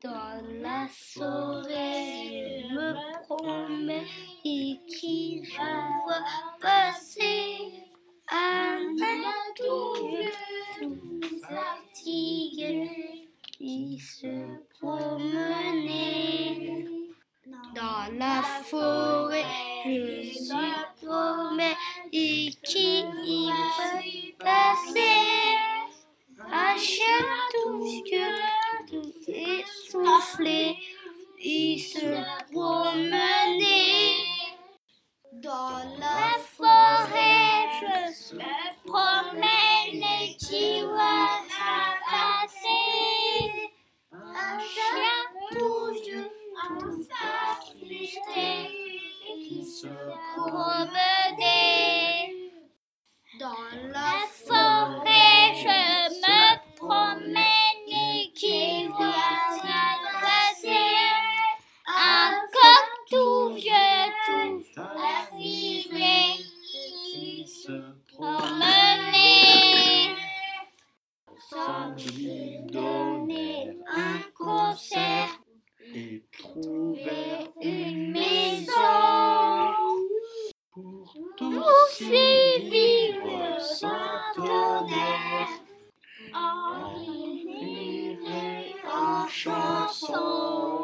Dans la forêt, je me promets et qui je vois passer un tout fatigué. Il se promenait dans la forêt, je me promets et qui y va passer essoufflé, il se promenait dans la forêt. Je me promène et qui va passer à chaque touche tout affligé, il se promenait dans la forêt. Se promenait sans lui donner un concert. Et trouvèrent une maison pour tous tous ces ces vivres vivres centenaires centenaires en en chansons.